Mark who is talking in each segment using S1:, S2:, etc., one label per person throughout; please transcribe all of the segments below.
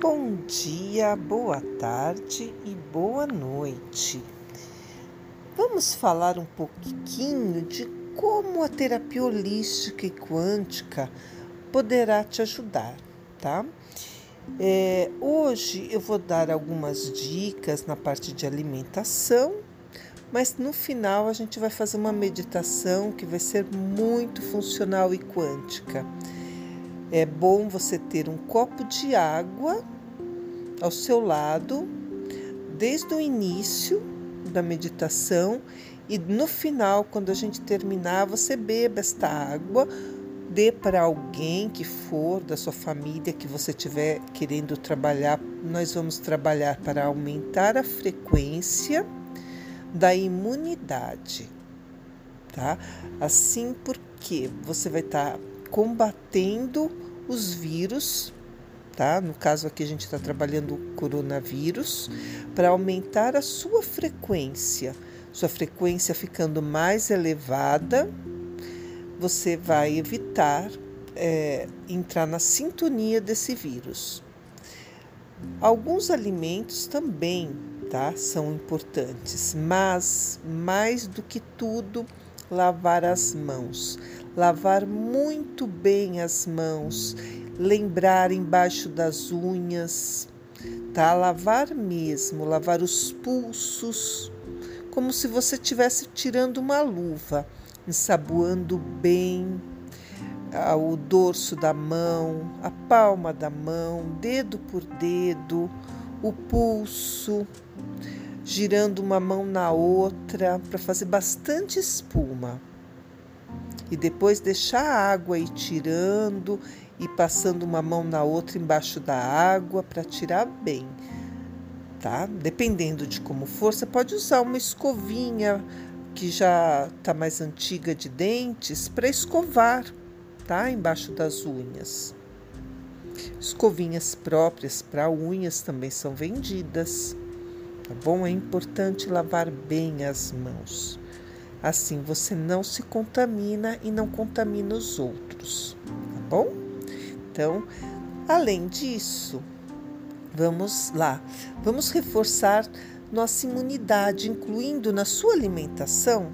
S1: Bom dia, boa tarde e boa noite. Vamos falar um pouquinho de como a terapia holística e quântica poderá te ajudar, tá? É, hoje eu vou dar algumas dicas na parte de alimentação, mas no final a gente vai fazer uma meditação que vai ser muito funcional e quântica. É bom você ter um copo de água ao seu lado, desde o início da meditação e no final, quando a gente terminar, você beba esta água, dê para alguém que for da sua família que você estiver querendo trabalhar. Nós vamos trabalhar para aumentar a frequência da imunidade, tá? Assim porque você vai estar tá combatendo os vírus, tá? No caso aqui a gente está trabalhando o coronavírus, para aumentar a sua frequência. Sua frequência ficando mais elevada, você vai evitar é, entrar na sintonia desse vírus. Alguns alimentos também tá, são importantes, mas mais do que tudo, lavar as mãos lavar muito bem as mãos, lembrar embaixo das unhas, tá? Lavar mesmo, lavar os pulsos, como se você estivesse tirando uma luva, ensaboando bem o dorso da mão, a palma da mão, dedo por dedo, o pulso, girando uma mão na outra para fazer bastante espuma e depois deixar a água ir tirando e passando uma mão na outra embaixo da água para tirar bem, tá? Dependendo de como for, você pode usar uma escovinha que já está mais antiga de dentes para escovar, tá? Embaixo das unhas. Escovinhas próprias para unhas também são vendidas, tá bom? É importante lavar bem as mãos. Assim você não se contamina e não contamina os outros, tá bom? Então, além disso, vamos lá, vamos reforçar nossa imunidade, incluindo na sua alimentação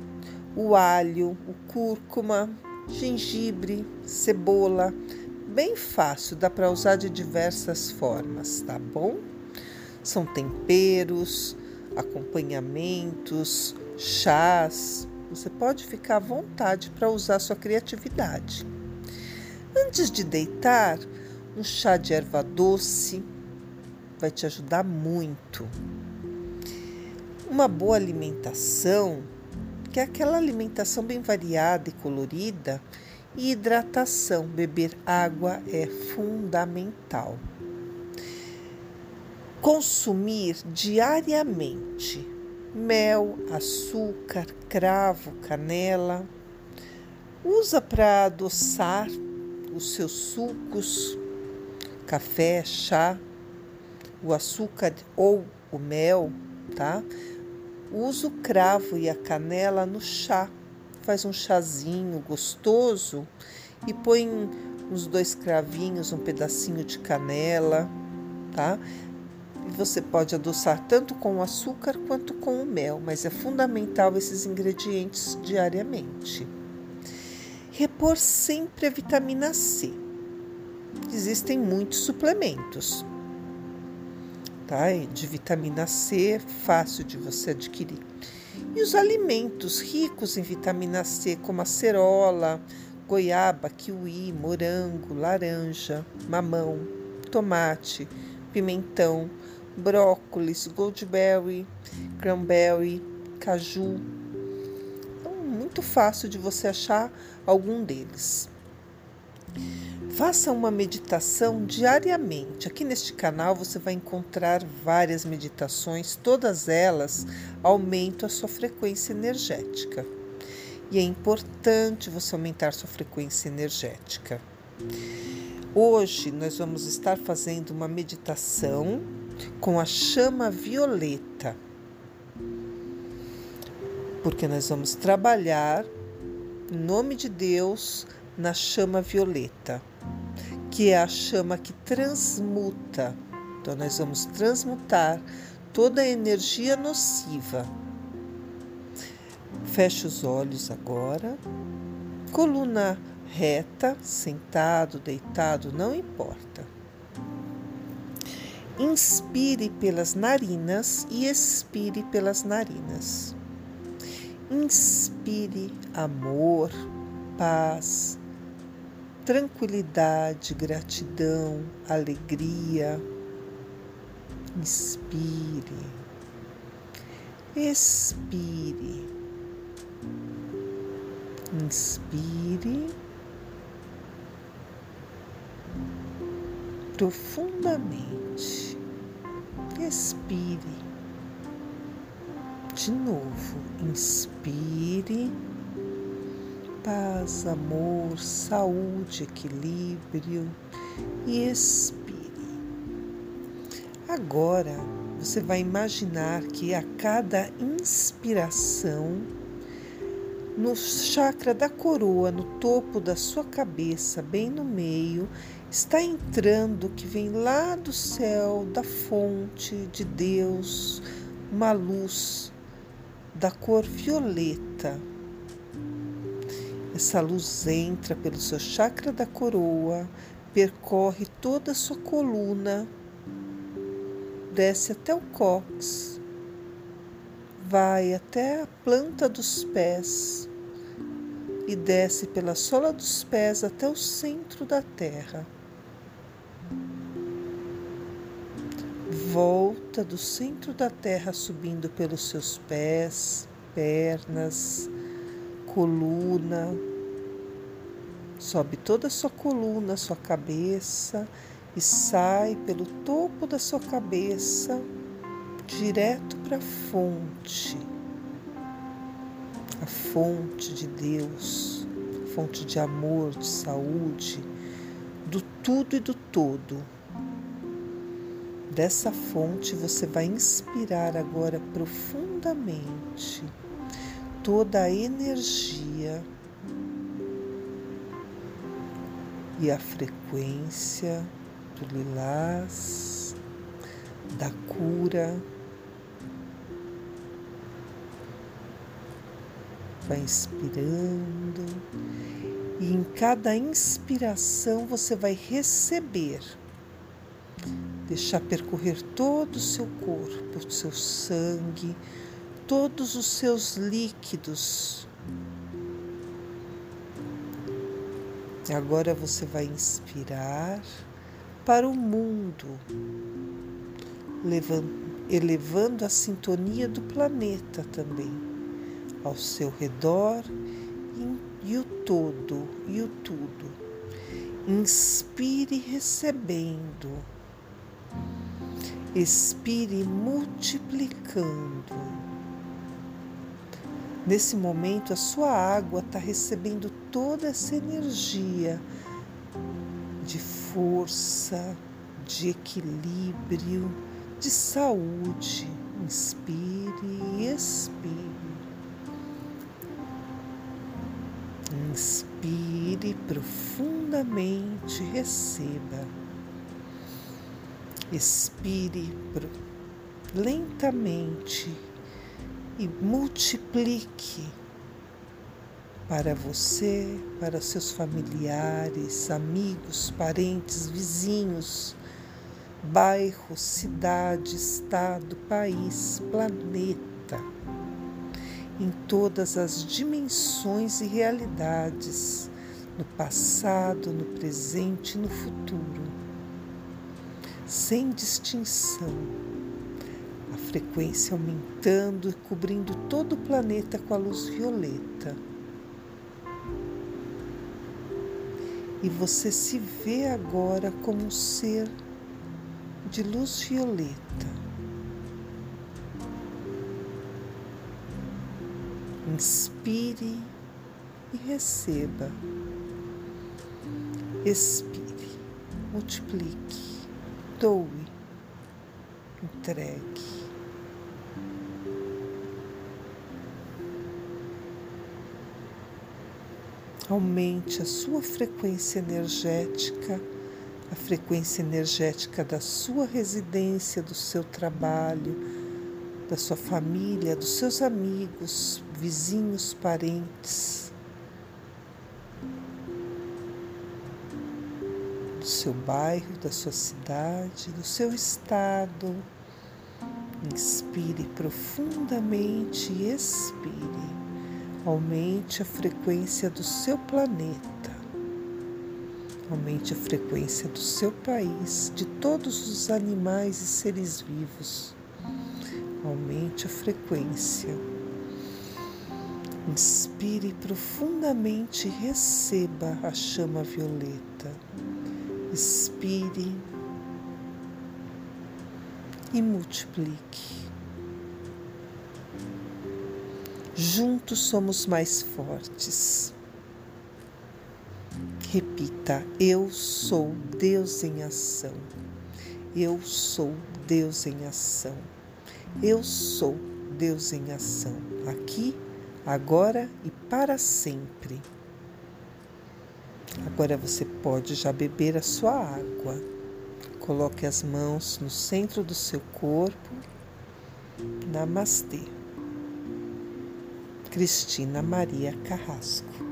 S1: o alho, o cúrcuma, gengibre, cebola. Bem fácil, dá para usar de diversas formas, tá bom? São temperos, acompanhamentos, chás, você pode ficar à vontade para usar sua criatividade. Antes de deitar, um chá de erva doce vai te ajudar muito. Uma boa alimentação, que é aquela alimentação bem variada e colorida, e hidratação, beber água é fundamental. Consumir diariamente mel, açúcar, cravo, canela. Usa para adoçar os seus sucos, café, chá, o açúcar ou o mel, tá? Usa o cravo e a canela no chá. Faz um chazinho gostoso e põe uns dois cravinhos, um pedacinho de canela, tá? Você pode adoçar tanto com o açúcar quanto com o mel, mas é fundamental esses ingredientes diariamente. Repor sempre a vitamina C. Existem muitos suplementos, tá? De vitamina C, fácil de você adquirir. E os alimentos ricos em vitamina C, como a cerola, goiaba, kiwi, morango, laranja, mamão, tomate, pimentão, brócolis, goldberry, cranberry, caju. Então, muito fácil de você achar algum deles. Faça uma meditação diariamente. Aqui neste canal você vai encontrar várias meditações, todas elas aumentam a sua frequência energética. E é importante você aumentar sua frequência energética. Hoje nós vamos estar fazendo uma meditação com a chama violeta, porque nós vamos trabalhar em nome de Deus na chama violeta, que é a chama que transmuta Então, nós vamos transmutar toda a energia nociva. Feche os olhos agora. Coluna reta, sentado, deitado, não importa. Inspire pelas narinas e expire pelas narinas. Inspire amor, paz, tranquilidade, gratidão, alegria. Inspire, expire, inspire profundamente, expire. De novo, inspire. Paz, amor, saúde, equilíbrio. E expire. Agora você vai imaginar que a cada inspiração, no chakra da coroa, no topo da sua cabeça, bem no meio, está entrando que vem lá do céu, da fonte de Deus, uma luz da cor violeta essa luz entra pelo seu chakra da coroa, percorre toda a sua coluna, desce até o cóccix, vai até a planta dos pés e desce pela sola dos pés até o centro da terra. Volta do centro da terra subindo pelos seus pés, pernas, coluna, sobe toda a sua coluna, sua cabeça e sai pelo topo da sua cabeça direto para a fonte, a fonte de Deus, fonte de amor, de saúde, do tudo e do todo. Dessa fonte você vai inspirar agora profundamente toda a energia e a frequência do lilás, da cura. Vai inspirando e em cada inspiração você vai receber, deixar percorrer todo o seu corpo, o seu sangue, todos os seus líquidos. Agora você vai inspirar para o mundo, elevando a sintonia do planeta também ao seu redor e o todo e o tudo. Inspire recebendo, expire multiplicando. Nesse momento, a sua água está recebendo toda essa energia de força, de equilíbrio, de saúde. Inspire e expire. Inspire profundamente, receba. Expire lentamente e multiplique para você, para seus familiares, amigos, parentes, vizinhos, bairro, cidade, estado, país, planeta, em todas as dimensões e realidades, no passado, no presente e no futuro, sem distinção frequência aumentando e cobrindo todo o planeta com a luz violeta. E você se vê agora como um ser de luz violeta. Inspire e receba. Expire, multiplique, doe, entregue. Aumente a sua frequência energética a frequência energética da sua residência, do seu trabalho, da sua família, dos seus amigos, vizinhos, parentes, do seu bairro, da sua cidade, do seu estado. Inspire profundamente e expire. Aumente a frequência do seu planeta. Aumente a frequência do seu país, de todos os animais e seres vivos. Aumente a frequência. Inspire profundamente e receba a chama violeta. Expire e multiplique. Juntos somos mais fortes. Repita: Eu sou Deus em ação. Eu sou Deus em ação. Eu sou Deus em ação. Aqui, agora e para sempre. Agora você pode já beber a sua água. Coloque as mãos no centro do seu corpo. Namastê. Cristina Maria Carrasco.